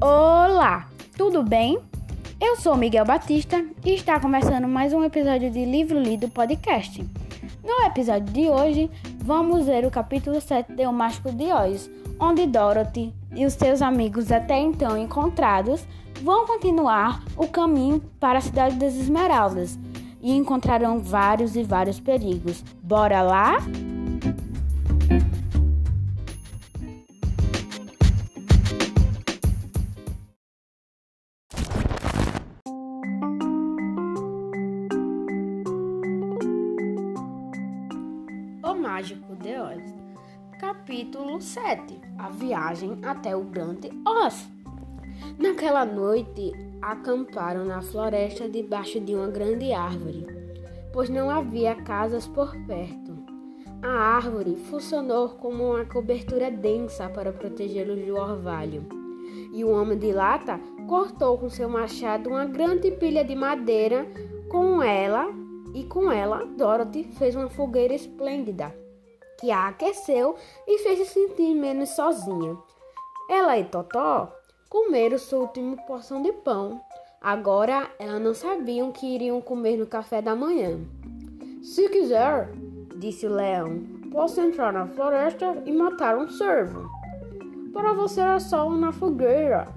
Olá, tudo bem? Eu sou Miguel Batista e está começando mais um episódio de Livro Lido Podcast. No episódio de hoje, vamos ver o capítulo 7 de O Mágico de Oz, onde Dorothy e os seus amigos até então encontrados vão continuar o caminho para a Cidade das Esmeraldas e encontrarão vários e vários perigos. Bora lá? O Mágico de Oz. Capítulo 7 A viagem até o Grande Oz. Naquela noite, acamparam na floresta debaixo de uma grande árvore, pois não havia casas por perto. A árvore funcionou como uma cobertura densa para protegê-los do orvalho. E o homem de lata cortou com seu machado uma grande pilha de madeira com ela e com ela Dorothy fez uma fogueira esplêndida que a aqueceu e fez se sentir menos sozinha. Ela e Totó comeram sua última porção de pão. Agora elas não sabiam que iriam comer no café da manhã. Se quiser, disse o leão, posso entrar na floresta e matar um cervo. Para você é só na fogueira,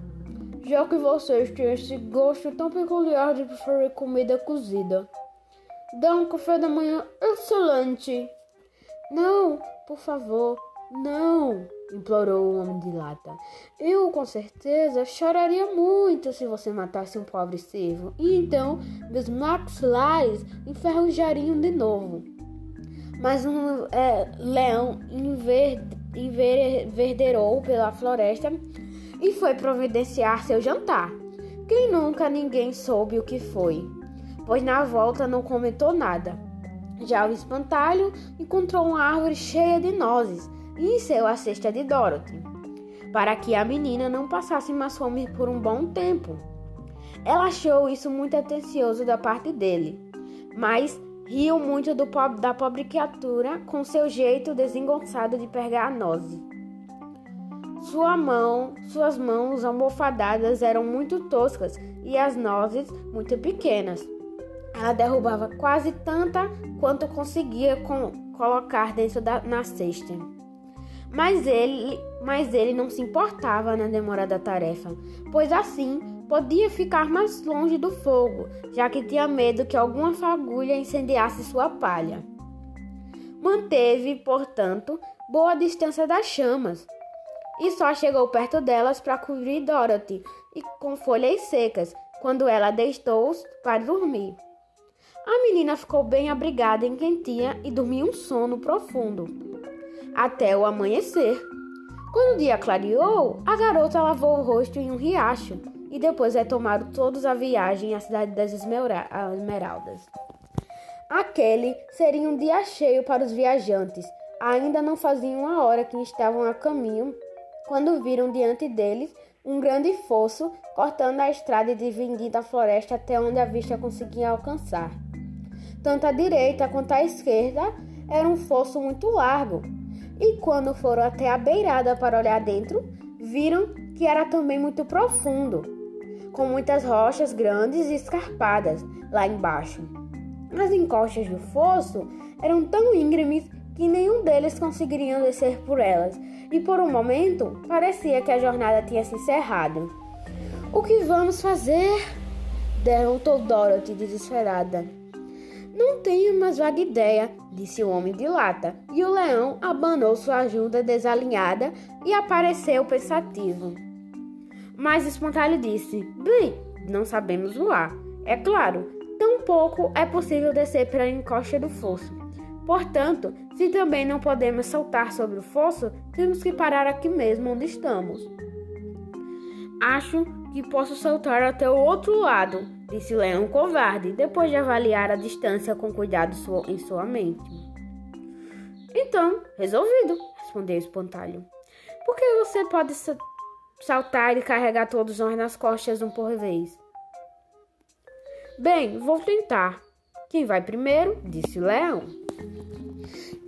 já que vocês têm esse gosto tão peculiar de preferir comida cozida. Dá um café da manhã excelente. Não, por favor, não, implorou o homem de lata. Eu, com certeza, choraria muito se você matasse um pobre cervo. E então, meus maxilares enferrujariam de novo. Mas um é, leão enver, enverderou pela floresta e foi providenciar seu jantar. Quem nunca ninguém soube o que foi, pois na volta não comentou nada. Já o espantalho encontrou uma árvore cheia de nozes e encheu a cesta de Dorothy, para que a menina não passasse mais fome por um bom tempo. Ela achou isso muito atencioso da parte dele, mas riu muito pobre, da pobre criatura com seu jeito desengonçado de pegar a noze. Sua mão, suas mãos almofadadas eram muito toscas e as nozes muito pequenas. Ela derrubava quase tanta quanto conseguia com, colocar dentro da na cesta. Mas ele, mas ele não se importava na demora da tarefa, pois assim podia ficar mais longe do fogo, já que tinha medo que alguma fagulha incendiasse sua palha. Manteve, portanto, boa distância das chamas e só chegou perto delas para cobrir Dorothy e com folhas secas, quando ela deitou-os para dormir. A menina ficou bem abrigada em quentinha e dormiu um sono profundo até o amanhecer. Quando o dia clareou, a garota lavou o rosto em um riacho e depois retomaram todos a viagem à cidade das Esmeraldas. Aquele seria um dia cheio para os viajantes. Ainda não faziam uma hora que estavam a caminho quando viram diante deles um grande fosso cortando a estrada e dividindo a floresta até onde a vista conseguia alcançar. Tanto à direita quanto à esquerda era um fosso muito largo, e quando foram até a beirada para olhar dentro, viram que era também muito profundo, com muitas rochas grandes e escarpadas lá embaixo. As encostas do fosso eram tão íngremes que nenhum deles conseguiriam descer por elas, e por um momento parecia que a jornada tinha se encerrado. O que vamos fazer? derrotou Dorothy desesperada. Não tenho mais vaga ideia, disse o homem de lata, e o leão abanou sua ajuda desalinhada e apareceu pensativo. Mas Espantalho disse: Bem, não sabemos voar. É claro, tampouco é possível descer pela encosta do fosso. Portanto, se também não podemos saltar sobre o fosso, temos que parar aqui mesmo onde estamos. Acho que posso saltar até o outro lado, disse Leão covarde, depois de avaliar a distância com cuidado em sua mente. Então, resolvido, respondeu o espantalho. Por que você pode saltar e carregar todos nós nas costas um por vez? Bem, vou tentar, Quem vai primeiro? disse o leão.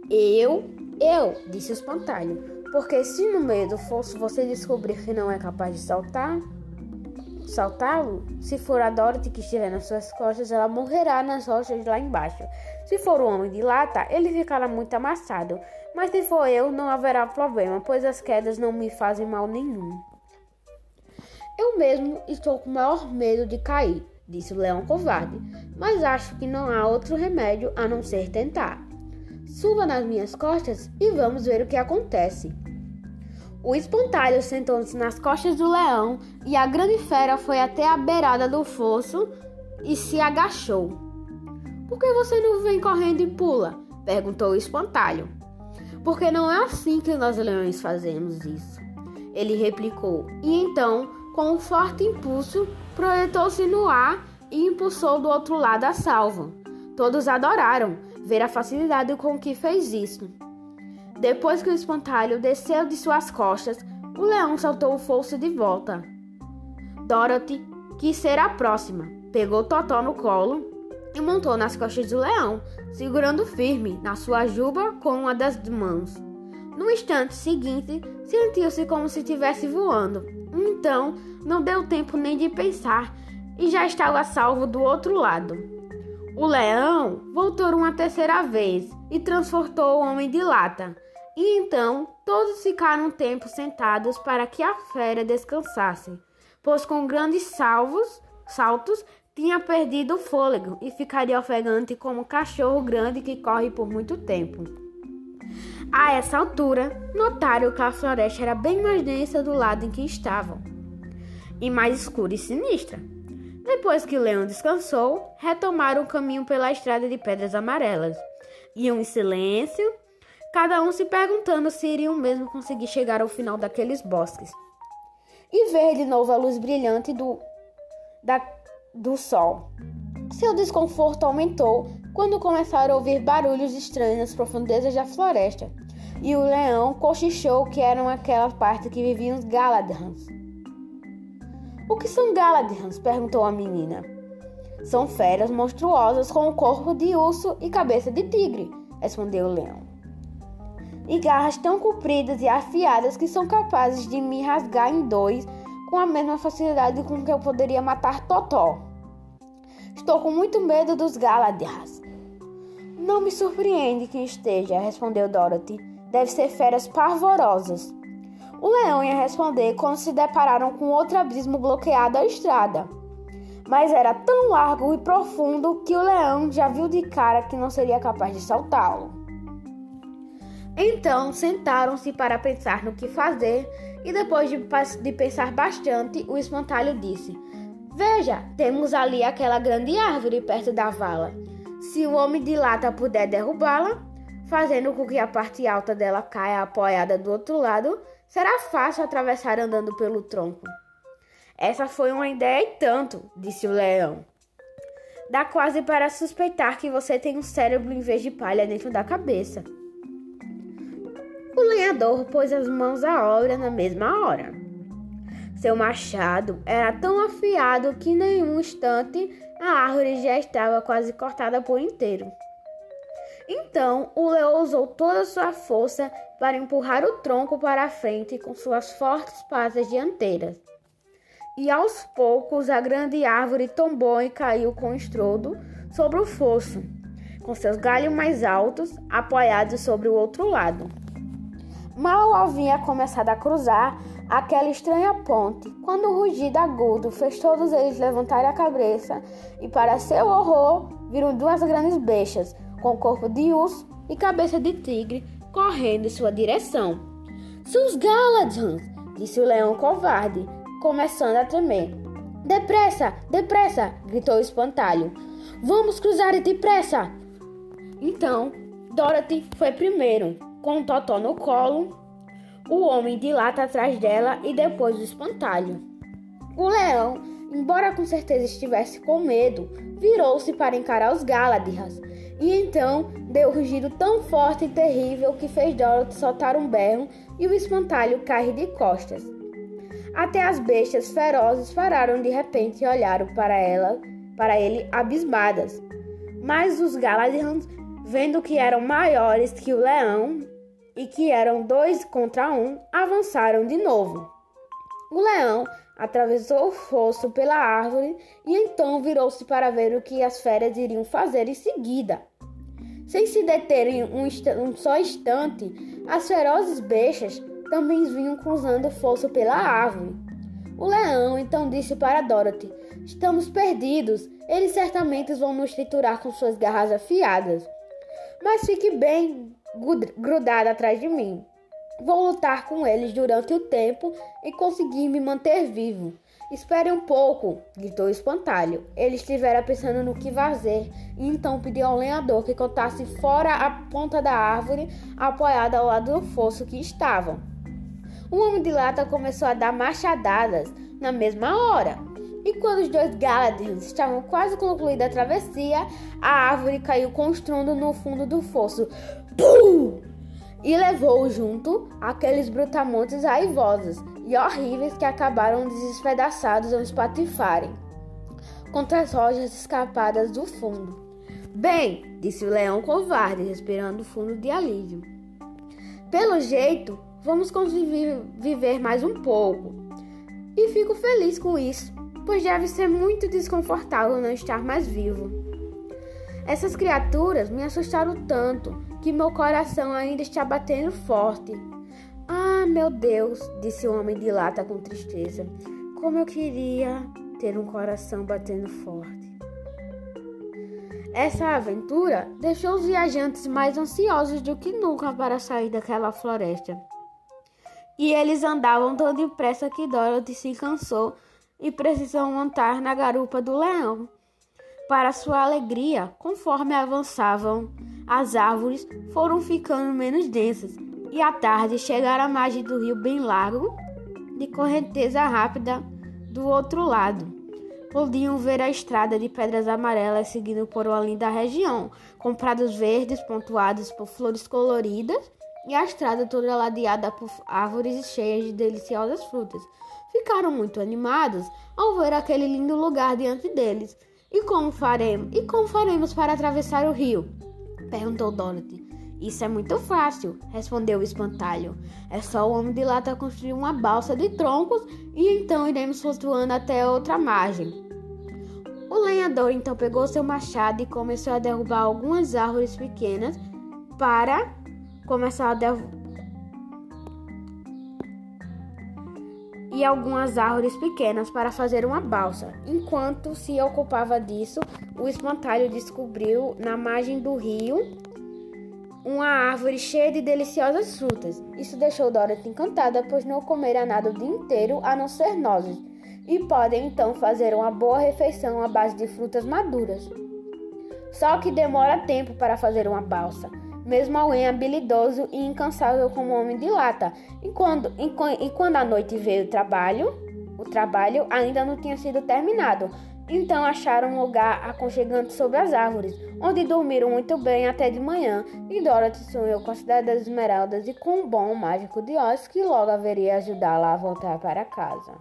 Eu, eu, disse o espantalho. Porque se no meio do fosso você descobrir que não é capaz de saltar, saltá-lo, se for a Dorothy que estiver nas suas costas, ela morrerá nas rochas lá embaixo. Se for o homem de lata, ele ficará muito amassado. Mas se for eu, não haverá problema, pois as quedas não me fazem mal nenhum. Eu mesmo estou com o maior medo de cair, disse o leão covarde, mas acho que não há outro remédio a não ser tentar. Suba nas minhas costas e vamos ver o que acontece. O espantalho sentou-se nas costas do leão e a grande fera foi até a beirada do fosso e se agachou. Por que você não vem correndo e pula? perguntou o espantalho. Porque não é assim que nós leões fazemos isso. Ele replicou, e então, com um forte impulso, projetou-se no ar e impulsou do outro lado a salva. Todos adoraram ver a facilidade com que fez isso. Depois que o espantalho desceu de suas costas, o leão saltou o fosso de volta. Dorothy quis ser a próxima, pegou Totó no colo e montou nas costas do leão, segurando firme na sua juba com uma das mãos. No instante seguinte, sentiu-se como se estivesse voando. Então, não deu tempo nem de pensar e já estava salvo do outro lado. O leão voltou uma terceira vez e transportou o homem de lata. E então todos ficaram um tempo sentados para que a fera descansasse, pois com grandes salvos, saltos tinha perdido o fôlego e ficaria ofegante como um cachorro grande que corre por muito tempo. A essa altura, notaram que a floresta era bem mais densa do lado em que estavam, e mais escura e sinistra. Depois que leão descansou, retomaram o caminho pela estrada de pedras amarelas. Iam em silêncio, cada um se perguntando se iriam mesmo conseguir chegar ao final daqueles bosques. E ver de novo a luz brilhante do, da, do sol. Seu desconforto aumentou quando começaram a ouvir barulhos estranhos nas profundezas da floresta. E o leão cochichou que eram aquela parte que viviam os Galadhans. O que são Galadhans? perguntou a menina. São feras monstruosas com o corpo de urso e cabeça de tigre, respondeu o leão e garras tão compridas e afiadas que são capazes de me rasgar em dois com a mesma facilidade com que eu poderia matar Totó. Estou com muito medo dos Galadhas. Não me surpreende que esteja, respondeu Dorothy. Deve ser feras parvorosas. O leão ia responder quando se depararam com outro abismo bloqueado à estrada. Mas era tão largo e profundo que o leão já viu de cara que não seria capaz de saltá-lo. Então sentaram-se para pensar no que fazer, e depois de, de, pensar bastante, o espantalho disse: Veja, temos ali aquela grande árvore perto da vala. Se o homem de lata puder derrubá-la, fazendo com que a parte alta dela caia apoiada do outro lado, será fácil atravessar andando pelo tronco. Essa foi uma ideia e tanto, disse o leão. Dá quase para suspeitar que você tem um cérebro em vez de palha dentro da cabeça. O lenhador pôs as mãos à obra na mesma hora. Seu machado era tão afiado que em um instante a árvore já estava quase cortada por inteiro. Então o leão usou toda a sua força para empurrar o tronco para a frente com suas fortes patas dianteiras. E aos poucos a grande árvore tombou e caiu com estrondo sobre o fosso, com seus galhos mais altos apoiados sobre o outro lado. Mal havia começado a cruzar aquela estranha ponte, quando um rugido agudo fez todos eles levantarem a cabeça e, para seu horror, viram duas grandes bestas, com corpo de urso e cabeça de tigre, correndo em sua direção. Os Galadhans, disse o leão covarde, começando a tremer. Depressa, depressa! gritou o espantalho. Vamos cruzar depressa! Então, Dorothy foi primeiro com o Totó no colo, o homem de lata atrás dela e depois o espantalho. O leão, embora com certeza estivesse com medo, virou-se para encarar os Galadhas e então deu um rugido tão forte e terrível que fez Dorothy soltar um berro e o espantalho cair de costas. Até as bestas ferozes pararam de repente e olharam para ela, para ele abismadas. Mas os Galadriels, vendo que eram maiores que o leão e que eram dois contra um, avançaram de novo. O leão atravessou o fosso pela árvore e então virou-se para ver o que as férias iriam fazer em seguida. Sem se deterem um, um só instante, as ferozes bestas também vinham cruzando fosso pela árvore. O leão então disse para Dorothy: Estamos perdidos. Eles certamente vão nos triturar com suas garras afiadas. Mas fique bem grudada atrás de mim. Vou lutar com eles durante o tempo e conseguir me manter vivo. Espere um pouco, gritou o espantalho. Ele estivera pensando no que fazer e então pediu ao lenhador que contasse fora a ponta da árvore apoiada ao lado do fosso que estavam. O homem de lata começou a dar machadadas na mesma hora. E quando os dois Galadriels estavam quase concluída a travessia, a árvore caiu com no fundo do fosso. Pum! E levou junto aqueles brutamontes raivosos e horríveis que acabaram despedaçados ao espatifarem contra as rochas escapadas do fundo. Bem, disse o leão covarde, respirando fundo de alívio. Pelo jeito, vamos conseguir viver mais um pouco. E fico feliz com isso, pois deve ser muito desconfortável não estar mais vivo. Essas criaturas me assustaram tanto que meu coração ainda está batendo forte. Meu Deus, disse o homem de lata com tristeza. Como eu queria ter um coração batendo forte. Essa aventura deixou os viajantes mais ansiosos do que nunca para sair daquela floresta. E eles andavam tão depressa que Dorothy se cansou e precisou montar na garupa do leão. Para sua alegria, conforme avançavam, as árvores foram ficando menos densas e à tarde chegaram à margem do rio bem largo, de correnteza rápida do outro lado. Podiam ver a estrada de pedras amarelas seguindo por uma linda região, com prados verdes pontuados por flores coloridas e a estrada toda ladeada por árvores cheias de deliciosas frutas. Ficaram muito animados ao ver aquele lindo lugar diante deles. E como faremos? E como faremos para atravessar o rio? perguntou Dorothy. Isso é muito fácil, respondeu o espantalho. É só o homem de lata construir uma balsa de troncos e então iremos flutuando até outra margem. O lenhador então pegou seu machado e começou a derrubar algumas árvores pequenas para começar a e algumas árvores pequenas para fazer uma balsa. Enquanto se ocupava disso, o espantalho descobriu na margem do rio uma árvore cheia de deliciosas frutas. Isso deixou Dorothy encantada, pois não comera nada o dia inteiro a não ser nozes, e podem então fazer uma boa refeição à base de frutas maduras. Só que demora tempo para fazer uma balsa mesmo alguém habilidoso e incansável como homem de lata. E quando, e, e quando a noite veio o trabalho, o trabalho ainda não tinha sido terminado. Então acharam um lugar aconchegante sobre as árvores, onde dormiram muito bem até de manhã. E Dorothy sonhou com a cidade das esmeraldas e com um bom mágico de Oz que logo haveria ajudá-la a voltar para casa.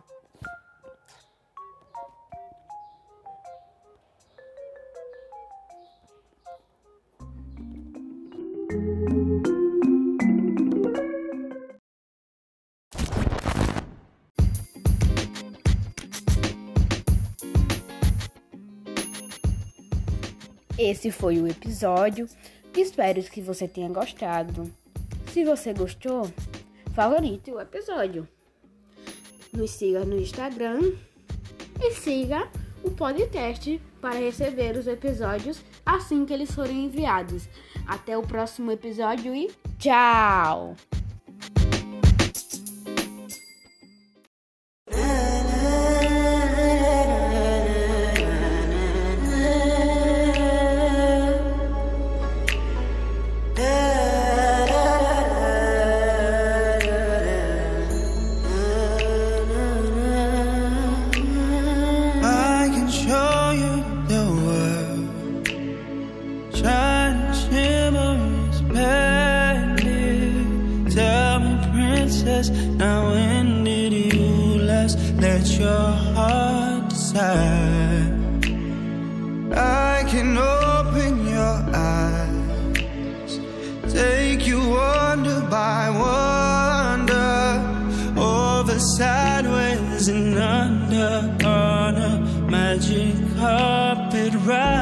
Esse foi o episódio. Espero que você tenha gostado. Se você gostou, favorite o episódio. Nos siga no Instagram e siga o podcast para receber os episódios assim que eles forem enviados. Até o próximo episódio e tchau! Can open your eyes, take you wonder by wonder, over sideways and under on a magic carpet ride.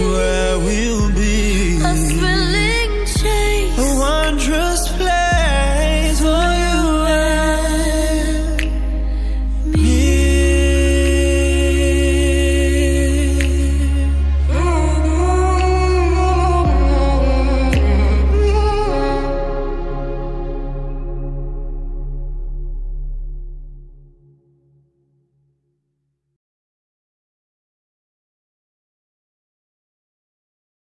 where we